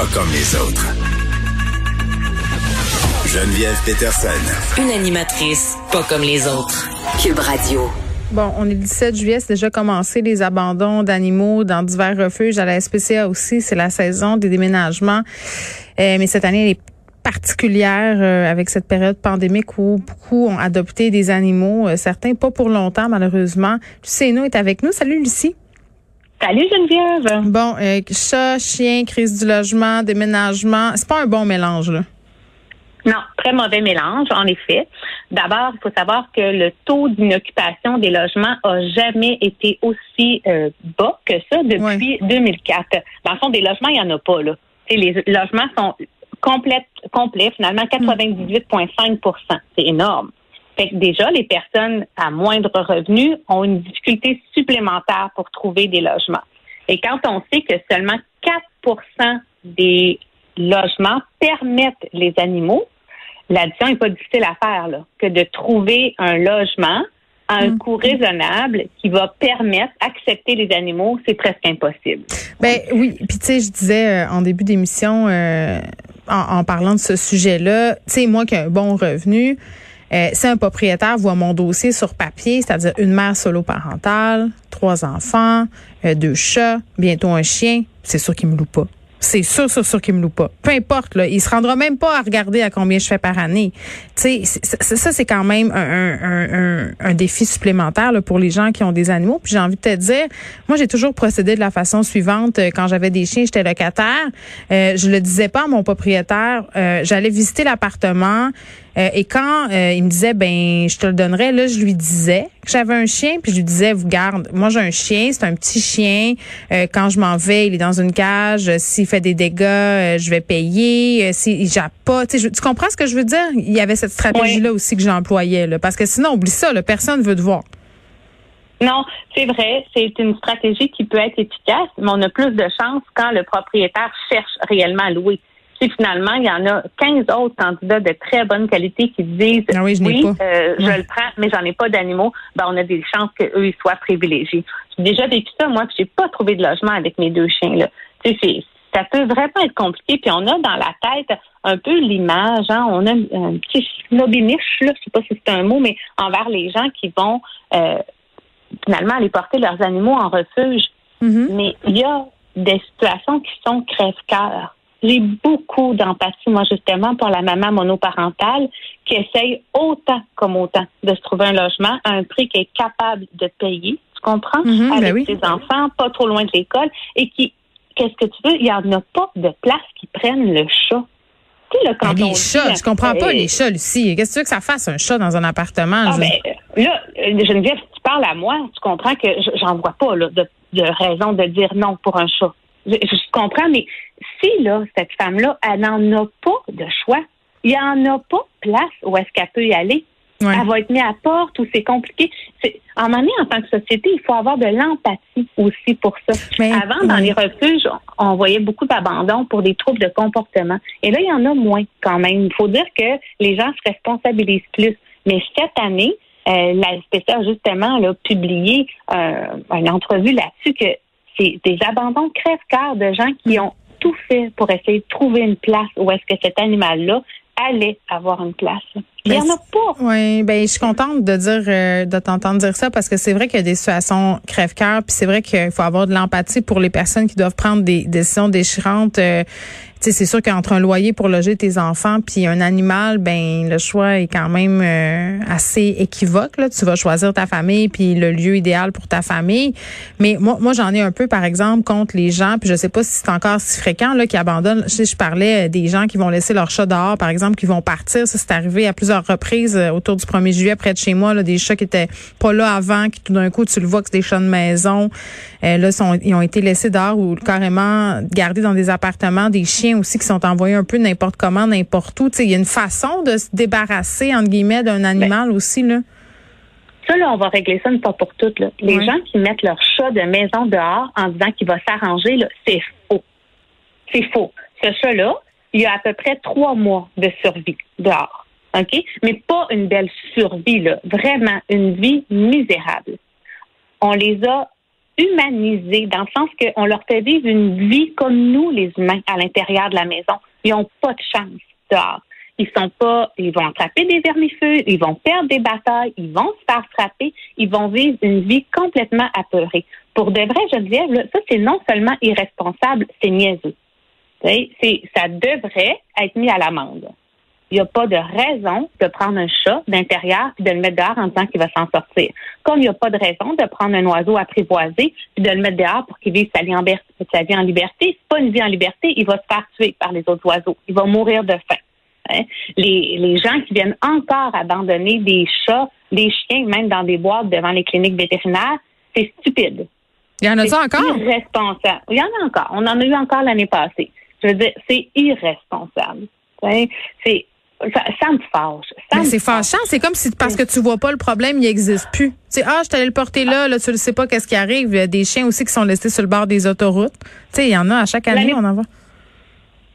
Pas comme les autres. Geneviève Peterson. Une animatrice pas comme les autres. Cube Radio. Bon, on est le 17 juillet, c'est déjà commencé les abandons d'animaux dans divers refuges. À la SPCA aussi, c'est la saison des déménagements. Euh, mais cette année, elle est particulière euh, avec cette période pandémique où beaucoup ont adopté des animaux, euh, certains pas pour longtemps malheureusement. Lucie Hainaut est avec nous. Salut Lucie. Salut Geneviève. Bon, euh, chat, chien, crise du logement, déménagement, c'est pas un bon mélange là. Non, très mauvais mélange, en effet. D'abord, il faut savoir que le taux d'inoccupation des logements a jamais été aussi euh, bas que ça depuis 2004. Dans le fond, des logements, il n'y en a pas. Là. les logements sont complets, complets finalement 98,5% C'est énorme. Fait que déjà, les personnes à moindre revenu ont une difficulté supplémentaire pour trouver des logements. Et quand on sait que seulement 4% des logements permettent les animaux, l'addition n'est pas difficile à faire là, que de trouver un logement à un mm. coût raisonnable qui va permettre d'accepter les animaux, c'est presque impossible. Ben oui, puis tu sais, je disais euh, en début d'émission euh, en, parlant de ce sujet-là, tu sais, moi qui ai un bon revenu, euh, si un propriétaire voit mon dossier sur papier, c'est-à-dire une mère solo parentale, trois enfants, deux chats, bientôt un chien, c'est sûr qu'il me loue pas. C'est sûr, sûr, sûr qu'il me loue pas. Peu importe, là, il se rendra même pas à regarder à combien je fais par année. Tu sais, ça, c'est quand même un, un, un, défi supplémentaire pour les gens qui ont des animaux. Puis j'ai envie de te dire, moi, j'ai toujours procédé de la façon suivante. Euh, quand j'avais des chiens, j'étais locataire. Euh, je le disais pas à mon propriétaire. Euh, j'allais visiter l'appartement. Euh, et quand euh, il me disait ben je te le donnerais, là je lui disais j'avais un chien, puis je lui disais vous garde, moi j'ai un chien, c'est un petit chien. Euh, quand je m'en vais, il est dans une cage. S'il fait des dégâts, je vais payer. S'il jappe pas, tu, tu comprends ce que je veux dire? Il y avait cette stratégie là aussi que j'employais là, parce que sinon oublie ça, là, personne veut te voir. Non, c'est vrai, c'est une stratégie qui peut être efficace, mais on a plus de chance quand le propriétaire cherche réellement à louer si finalement, il y en a 15 autres candidats de très bonne qualité qui disent ah oui, je, euh, je le prends, mais j'en ai pas d'animaux, ben, on a des chances qu'eux ils soient privilégiés. J'ai déjà vécu ça, moi, que j'ai pas trouvé de logement avec mes deux chiens. Là. Tu sais, ça peut vraiment être compliqué. Puis on a dans la tête un peu l'image, hein, on a un petit snobiniche, là, je sais pas si c'est un mot, mais envers les gens qui vont euh, finalement aller porter leurs animaux en refuge. Mm-hmm. Mais il y a des situations qui sont crève-cœur. J'ai beaucoup d'empathie, moi, justement, pour la maman monoparentale qui essaye autant comme autant de se trouver un logement à un prix qu'elle est capable de payer, tu comprends, mhm, ben avec ses enfants, pas trop loin de l'école, et qui, qu'est-ce que tu veux, il n'y en a pas de place qui prennent le chat. Tu sais, là, quand ben, les chats, je comprends pas les chats, Lucie. Qu'est-ce que tu veux que ça fasse, un chat dans un appartement? Ah, ben, là, Geneviève, si tu parles à moi, tu comprends que j'en vois pas là, de, de raison de dire non pour un chat. Je, comprends, mais si là, cette femme-là, elle n'en a pas de choix, il n'y en a pas place où est-ce qu'elle peut y aller. Elle va être mise à porte ou c'est compliqué. C'est, en moment en tant que société, il faut avoir de l'empathie aussi pour ça. Avant, dans les refuges, on voyait beaucoup d'abandon pour des troubles de comportement. Et là, il y en a moins quand même. Il faut dire que les gens se responsabilisent plus. Mais cette année, euh, la SPC a justement publié euh, une entrevue là-dessus que c'est des abandons crève-cœur de gens qui ont tout fait pour essayer de trouver une place où est-ce que cet animal-là allait avoir une place. Il n'y en a pas. Oui, ben je suis contente de dire euh, de t'entendre dire ça parce que c'est vrai qu'il y a des situations crève-cœur, puis c'est vrai qu'il faut avoir de l'empathie pour les personnes qui doivent prendre des décisions déchirantes. Euh, c'est sûr qu'entre un loyer pour loger tes enfants puis un animal, ben le choix est quand même euh, assez équivoque. Là. Tu vas choisir ta famille puis le lieu idéal pour ta famille. Mais moi, moi j'en ai un peu, par exemple, contre les gens, puis je sais pas si c'est encore si fréquent là, qui abandonnent. Je, je parlais des gens qui vont laisser leur chat dehors, par exemple, qui vont partir. Ça, c'est arrivé à plusieurs plusieurs reprises euh, autour du 1er juillet près de chez moi, là, des chats qui étaient pas là avant, qui tout d'un coup, tu le vois que c'est des chats de maison. Euh, là, sont, ils ont été laissés dehors ou carrément gardés dans des appartements. Des chiens aussi qui sont envoyés un peu n'importe comment, n'importe où. Il y a une façon de se débarrasser, entre guillemets, d'un animal aussi. Là. Ça, là, on va régler ça une fois pour toutes. Là. Les gens qui mettent leur chat de maison dehors en disant qu'il va s'arranger, c'est faux. C'est faux. Ce chat-là, il y a à peu près trois mois de survie dehors. OK? Mais pas une belle survie, là. Vraiment une vie misérable. On les a humanisés dans le sens qu'on leur fait vivre une vie comme nous, les humains, à l'intérieur de la maison. Ils n'ont pas de chance dehors. Ils sont pas, ils vont attraper des vermifeux, ils vont perdre des batailles, ils vont se faire frapper, ils vont vivre une vie complètement apeurée. Pour de vrais Geneviève, ça c'est non seulement irresponsable, c'est niaiseux. Ça devrait être mis à l'amende. Il n'y a pas de raison de prendre un chat d'intérieur et de le mettre dehors en disant qu'il va s'en sortir. Comme il n'y a pas de raison de prendre un oiseau apprivoisé et de le mettre dehors pour qu'il vive sa vie en, sa vie en liberté. C'est pas une vie en liberté, il va se faire tuer par les autres oiseaux. Il va mourir de faim. Hein? Les, les gens qui viennent encore abandonner des chats, des chiens, même dans des boîtes devant les cliniques vétérinaires, c'est stupide. Il y en a ça encore? Irresponsable. Il y en a encore. On en a eu encore l'année passée. Je veux dire, c'est irresponsable. C'est ça, me fâche. c'est fâchant. C'est comme si parce que tu vois pas le problème, il n'existe plus. Tu ah, je t'allais le porter là, là, tu ne sais pas qu'est-ce qui arrive. Il y a des chiens aussi qui sont laissés sur le bord des autoroutes. Tu sais, il y en a à chaque année, on en voit.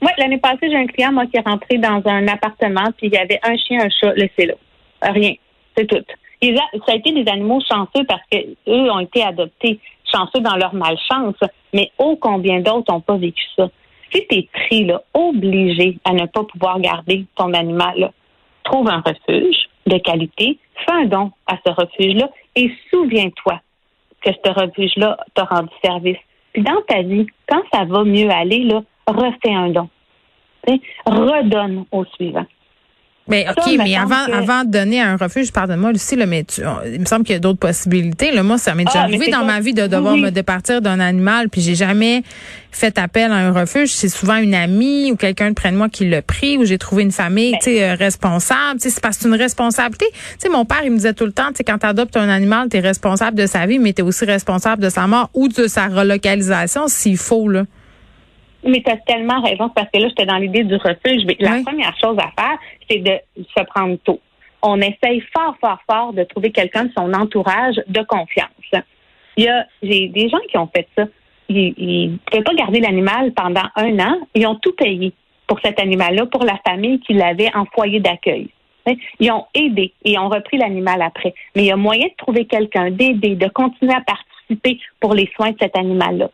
Oui, l'année passée, j'ai un client, moi, qui est rentré dans un appartement, puis il y avait un chien, un chat laissé là. Rien. C'est tout. ça a été des animaux chanceux parce que eux ont été adoptés chanceux dans leur malchance, mais ô combien d'autres n'ont pas vécu ça. Si tu es pris, obligé à ne pas pouvoir garder ton animal, trouve un refuge de qualité, fais un don à ce refuge-là et souviens-toi que ce refuge-là t'a rendu service. Puis dans ta vie, quand ça va mieux aller, là, refais un don. redonne au suivant. Mais OK, mais avant, avant de donner un refuge, pardonne-moi, Lucie, là, mais il me semble qu'il y a d'autres possibilités. Là, moi, ça m'est déjà ah, arrivé dans ma vie de devoir me départir d'un animal, puis j'ai jamais fait appel à un refuge. C'est souvent une amie ou quelqu'un de près de moi qui l'a pris, ou j'ai trouvé une famille, ben. tu sais, euh, responsable. c'est parce que c'est une responsabilité. Tu sais, mon père, il me disait tout le temps, tu sais, quand tu adoptes un animal, tu es responsable de sa vie, mais tu es aussi responsable de sa mort ou de sa relocalisation s'il faut, là. Mais tu as tellement raison, parce que là, j'étais dans l'idée du refuge. Mais la première chose à faire, c'est de se prendre tôt. On essaye fort, fort, fort de trouver quelqu'un de son entourage de confiance. Il y a j'ai des gens qui ont fait ça. Ils ne pouvaient pas garder l'animal pendant un an. Ils ont tout payé pour cet animal-là, pour la famille qui l'avait en foyer d'accueil. Ils ont aidé et ont repris l'animal après. Mais il y a moyen de trouver quelqu'un, d'aider, de continuer à participer pour les soins de cet animal-là.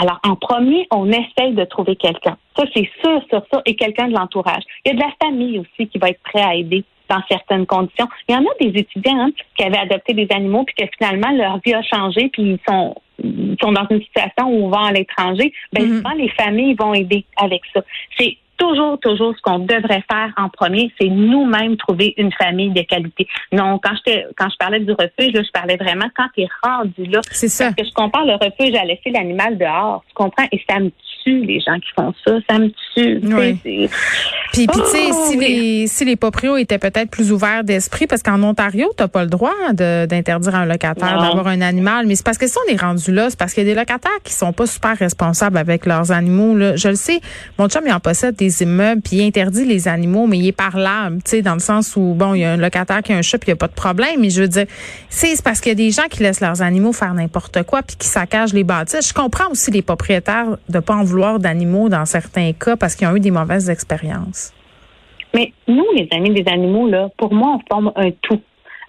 Alors, en premier, on essaye de trouver quelqu'un. Ça, c'est sûr, sur ça, et quelqu'un de l'entourage. Il y a de la famille aussi qui va être prêt à aider dans certaines conditions. Il y en a des étudiants hein, qui avaient adopté des animaux, puis que finalement, leur vie a changé, puis ils sont, sont dans une situation où on va à l'étranger. Ben, mm-hmm. souvent, les familles vont aider avec ça. C'est toujours, toujours ce qu'on devrait faire en premier, c'est nous-mêmes trouver une famille de qualité. Non, quand je quand je parlais du refuge, là, je parlais vraiment quand tu es rendu là. C'est ça. Parce que je compare le refuge à laisser l'animal dehors. Tu comprends? Et ça me tue, les gens qui font ça. Ça me tue. Puis, puis tu sais, oh, si les si les proprios étaient peut-être plus ouverts d'esprit, parce qu'en Ontario, t'as pas le droit d'interdire à un locataire d'avoir un animal. Mais c'est parce que si on est rendu là, c'est parce qu'il y a des locataires qui sont pas super responsables avec leurs animaux. Là. Je le sais, mon chum, il en possède des immeubles, puis il interdit les animaux, mais il est parlable, tu sais, dans le sens où, bon, il y a un locataire qui a un chat, puis il n'y a pas de problème, mais je veux dire, c'est parce qu'il y a des gens qui laissent leurs animaux faire n'importe quoi, puis qui saccagent les bâtisses. Je comprends aussi les propriétaires de pas en vouloir d'animaux dans certains cas parce qu'ils ont eu des mauvaises expériences. Mais nous, les amis des animaux, là, pour moi, on forme un tout.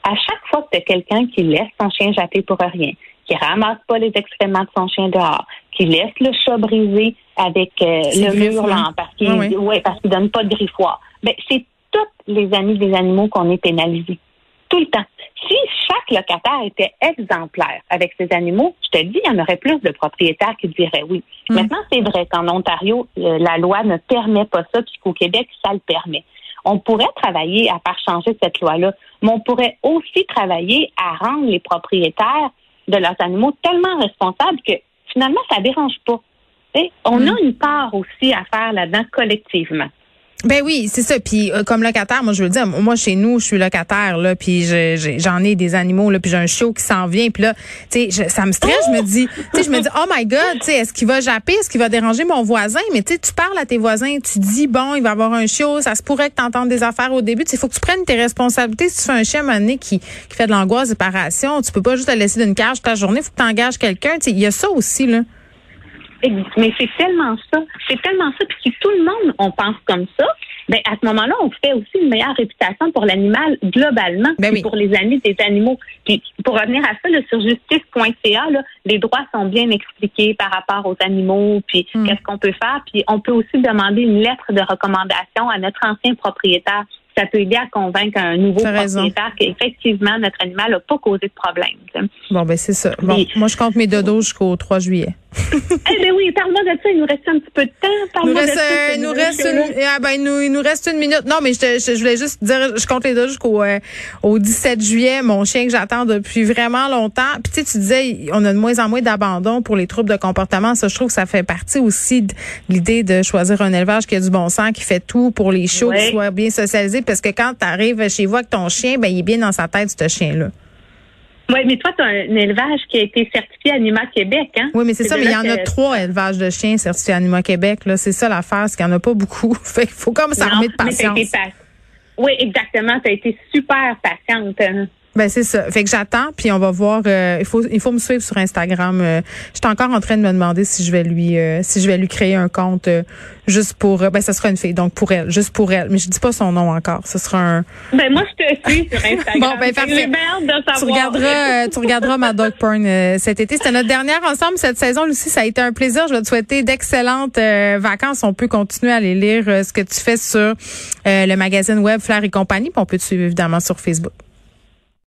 À chaque fois que tu quelqu'un qui laisse son chien japper pour rien, qui ramasse pas les excréments de son chien dehors, qui laisse le chat brisé avec euh, le mur là, parce qu'il ah ouais, parce qu'il donne pas de griffoir. Ben, c'est tous les amis des animaux qu'on est pénalisés. Tout le temps. Si chaque locataire était exemplaire avec ses animaux, je te dis, il y en aurait plus de propriétaires qui diraient oui. Mm. Maintenant, c'est vrai qu'en Ontario, euh, la loi ne permet pas ça, puis qu'au Québec, ça le permet. On pourrait travailler à faire changer cette loi-là, mais on pourrait aussi travailler à rendre les propriétaires de leurs animaux tellement responsables que finalement, ça dérange pas. on a mm. une part aussi à faire là-dedans collectivement. Ben oui, c'est ça. Puis euh, comme locataire, moi je veux dire, moi chez nous, je suis locataire là, puis j'en ai, des animaux là, puis j'ai un chiot qui s'en vient, puis là, tu sais, ça me stresse. Je me dis, tu sais, je me dis, oh my god, tu sais, est-ce qu'il va japper, est-ce qu'il va déranger mon voisin? Mais tu sais, tu parles à tes voisins, tu dis bon, il va avoir un chiot, ça se pourrait que tu entendes des affaires au début. Il faut que tu prennes tes responsabilités. Si tu fais un chien un qui, qui fait de l'angoisse séparation, tu peux pas juste le laisser d'une cage toute la journée. Faut que tu engages quelqu'un. Il y a ça aussi là. Mais c'est tellement ça. C'est tellement ça. Puis si tout le monde, on pense comme ça, ben à ce moment-là, on fait aussi une meilleure réputation pour l'animal globalement, ben pour les amis des animaux. Puis pour revenir à ça, là, sur justice.ca, les droits sont bien expliqués par rapport aux animaux, puis hmm. qu'est-ce qu'on peut faire. Puis on peut aussi demander une lettre de recommandation à notre ancien propriétaire ça peut aider à convaincre un nouveau propriétaire qu'effectivement, notre animal n'a pas causé de problème. Bon, ben c'est ça. Bon, moi, je compte mes dodos jusqu'au 3 juillet. eh bien oui, parle-moi de ça. Il nous reste un petit peu de temps. Parle-moi de ça. Il nous reste, une, ah, ben, nous, il nous reste une minute. Non, mais je, je, voulais juste dire, je compte les deux jusqu'au euh, au 17 juillet. Mon chien que j'attends depuis vraiment longtemps. Puis tu sais, tu disais, on a de moins en moins d'abandon pour les troubles de comportement. Ça, je trouve que ça fait partie aussi de l'idée de choisir un élevage qui a du bon sens, qui fait tout pour les chiots, qui soit bien socialisé. Parce que quand tu arrives chez vous avec ton chien, ben il est bien dans sa tête, ce chien-là. Oui, mais toi, tu as un élevage qui a été certifié Anima Québec, hein? Oui, mais c'est ça, mais il y en a trois élevages de chiens certifiés Anima Québec. Là, c'est ça l'affaire, c'est qu'il n'y en a pas beaucoup. fait qu'il faut comme s'armer de patience. oui, exactement. Tu as été super patiente. Ben c'est ça. Fait que j'attends, puis on va voir. Euh, il faut il faut me suivre sur Instagram. Euh, J'étais encore en train de me demander si je vais lui euh, si je vais lui créer un compte euh, juste pour. ben ça sera une fille, donc pour elle, juste pour elle. Mais je dis pas son nom encore. Ce sera un. Ben moi je te suis sur Instagram. bon ben parfait. Tu regarderas tu regarderas ma dog porn cet été. C'était notre dernière ensemble cette saison. Lucie, ça a été un plaisir. Je vais te souhaiter d'excellentes vacances. On peut continuer à aller lire ce que tu fais sur le magazine web Flair et compagnie. Puis on peut te suivre évidemment sur Facebook.